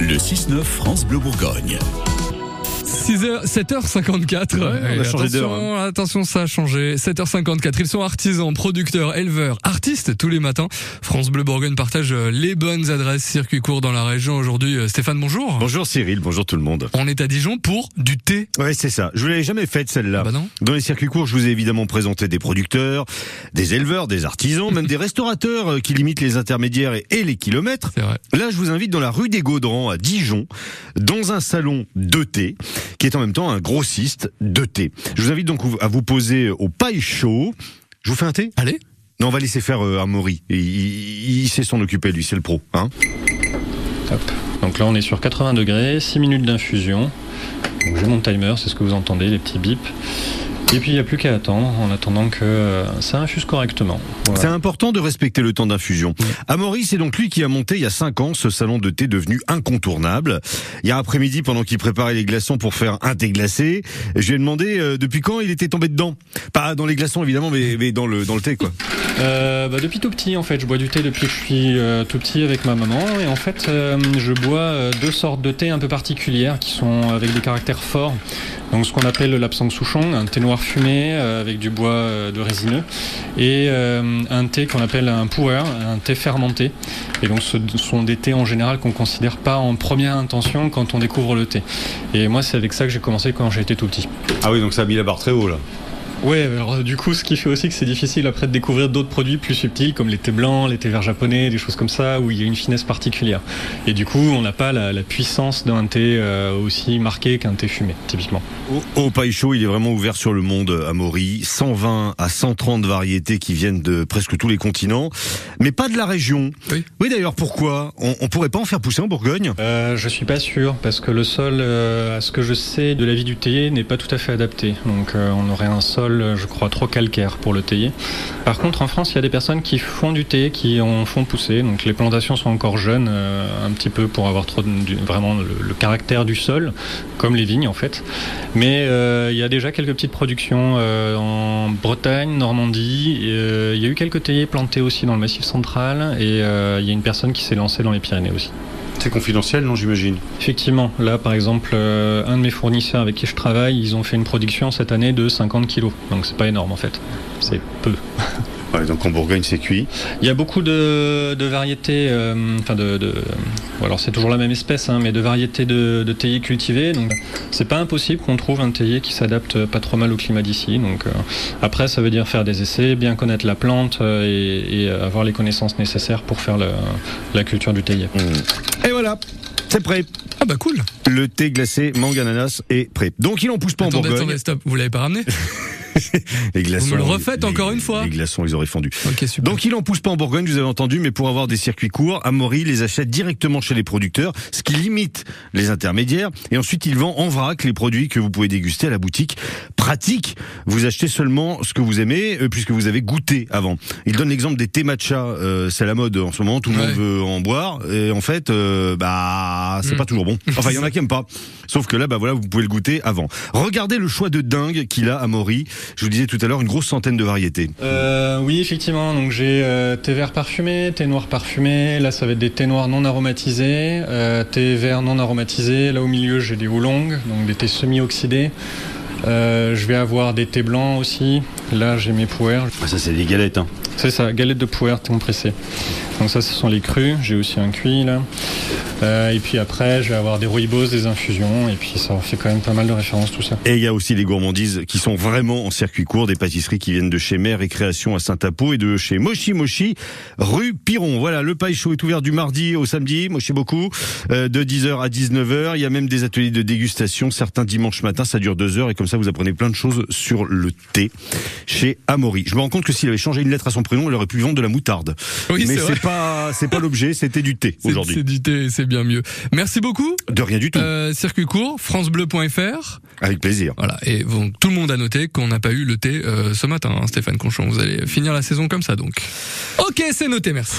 Le 6-9 France Bleu Bourgogne. 6h, 7h54. on a changé d'heure, attention, attention, ça a changé. 7h54. Ils sont artisans, producteurs, éleveurs, artistes tous les matins. France Bleu Bourgogne partage euh, les bonnes adresses circuit court dans la région aujourd'hui. Euh, Stéphane, bonjour. Bonjour Cyril, bonjour tout le monde. On est à Dijon pour du thé. Ouais, c'est ça. Je vous l'avais jamais faite celle-là. Ah bah non. Dans les circuits courts, je vous ai évidemment présenté des producteurs, des éleveurs, des artisans, même des restaurateurs euh, qui limitent les intermédiaires et, les kilomètres. C'est vrai. Là, je vous invite dans la rue des Gaudrans à Dijon, dans un salon de thé, qui est en même temps un grossiste de thé. Je vous invite donc à vous poser au paille chaud. Je vous fais un thé? Allez. Non, on va laisser faire euh, Amaury. Il, il- il sait s'en occuper, lui, c'est le pro. Hein Hop. Donc là, on est sur 80 degrés, 6 minutes d'infusion. J'ai mon timer, c'est ce que vous entendez, les petits bips. Et puis il n'y a plus qu'à attendre en attendant que euh, ça infuse correctement. Voilà. C'est important de respecter le temps d'infusion. Amaury, c'est donc lui qui a monté il y a 5 ans ce salon de thé devenu incontournable. Un après-midi, pendant qu'il préparait les glaçons pour faire un thé glacé, je lui ai demandé euh, depuis quand il était tombé dedans? Pas dans les glaçons évidemment, mais, mais dans le dans le thé quoi. Euh, bah, depuis tout petit, en fait, je bois du thé depuis que je suis tout petit avec ma maman. Et en fait, je bois deux sortes de thé un peu particulières qui sont avec des caractères forts. Donc, ce qu'on appelle l'absang souchong, un thé noir fumé euh, avec du bois euh, de résineux, et euh, un thé qu'on appelle un puer, un thé fermenté. Et donc, ce sont des thés en général qu'on considère pas en première intention quand on découvre le thé. Et moi, c'est avec ça que j'ai commencé quand j'étais tout petit. Ah oui, donc ça a mis la barre très haut là. Ouais, alors du coup, ce qui fait aussi que c'est difficile après de découvrir d'autres produits plus subtils comme les thés blancs, les thés verts japonais, des choses comme ça où il y a une finesse particulière. Et du coup, on n'a pas la, la puissance d'un thé euh, aussi marqué qu'un thé fumé, typiquement. Au, au il est vraiment ouvert sur le monde, Amaury. 120 à 130 variétés qui viennent de presque tous les continents, mais pas de la région. Oui. Oui, d'ailleurs, pourquoi? On, on pourrait pas en faire pousser en Bourgogne? Euh, je suis pas sûr parce que le sol, euh, à ce que je sais de la vie du théier, n'est pas tout à fait adapté. Donc, euh, on aurait un sol, je crois, trop calcaire pour le théier. Par contre, en France, il y a des personnes qui font du thé, qui en font pousser. Donc, les plantations sont encore jeunes, euh, un petit peu pour avoir vraiment le, caractère du sol, comme les vignes en fait. Mais euh, il y a déjà quelques petites productions euh, en Bretagne, Normandie. Il y a eu quelques théiers plantés aussi dans le Massif central, et il y a une personne qui s'est lancée dans les Pyrénées aussi. C'est confidentiel, non, j'imagine. Effectivement, là par exemple, euh, un de mes fournisseurs avec qui je travaille, ils ont fait une production cette année de 50 kilos. Donc c'est pas énorme en fait. C'est peu. Ouais, donc en Bourgogne, c'est cuit. Il y a beaucoup de, de variétés, euh, enfin de, de- bon, alors c'est toujours la même espèce, hein, mais de variétés de, de théiers cultivés. Donc c'est pas impossible qu'on trouve un théier qui s'adapte pas trop mal au climat d'ici. Donc euh, après, ça veut dire faire des essais, bien connaître la plante euh, et, et avoir les connaissances nécessaires pour faire le- la culture du théier. Et voilà, c'est prêt. Ah bah cool. Le thé glacé mangue ananas est prêt. Donc il en pousse pas en Attendez, Bourgogne. attendez, stop. Vous l'avez pas ramené? Les glaçons. Vous me le refaites les- encore une fois Les glaçons, ils auraient fondu. Super. Donc il en pousse pas en Bourgogne, vous avez entendu, mais pour avoir des circuits courts, Amaury les achète directement chez les producteurs, ce qui limite les intermédiaires. Et ensuite, il vend en vrac les produits que vous pouvez déguster à la boutique. Pratique, vous achetez seulement ce que vous aimez, euh, puisque vous avez goûté avant. Il donne l'exemple des thés matcha, euh, c'est à la mode en ce moment, tout le monde veut en boire. Et en fait, euh, bah c'est Mm. pas toujours bon. Enfin, il y en a qui aiment pas. Sauf que là, bah voilà, vous pouvez le goûter avant. Regardez le choix de dingue qu'il a, Amaury. Je vous disais tout à l'heure, une grosse centaine de variétés. Euh, oui, effectivement. Donc j'ai euh, thé vert parfumé, thé noir parfumé. Là, ça va être des thés noirs non aromatisés, euh, thé vert non aromatisé. Là, au milieu, j'ai des oolongs, donc des thés semi-oxydés. Euh, je vais avoir des thés blancs aussi. Là, j'ai mes. Ah, ça, c'est des galettes. Hein. C'est ça, galette de puer compressée. Donc ça, ce sont les crus. J'ai aussi un cuit là. Euh, et puis après, je vais avoir des rooibos, des infusions. Et puis ça fait quand même pas mal de références tout ça. Et il y a aussi les gourmandises qui sont vraiment en circuit court, des pâtisseries qui viennent de chez Mère et Création à Saint-Apo et de chez Mochi Mochi, rue Piron. Voilà, le paille chaud est ouvert du mardi au samedi, mochi beaucoup, euh, de 10h à 19h. Il y a même des ateliers de dégustation, certains dimanches matin, ça dure deux heures et comme ça vous apprenez plein de choses sur le thé chez Amaury. Je me rends compte que s'il avait changé une lettre à son prénom, il aurait pu vendre de la moutarde. Oui, Mais c'est pas, c'est pas l'objet, c'était du thé aujourd'hui. C'est du thé, c'est bien mieux. Merci beaucoup. De rien du tout. Euh, circuit court, francebleu.fr. Avec plaisir. Voilà. Et bon, tout le monde a noté qu'on n'a pas eu le thé euh, ce matin, hein, Stéphane Conchon. Vous allez finir la saison comme ça, donc. Ok, c'est noté, merci.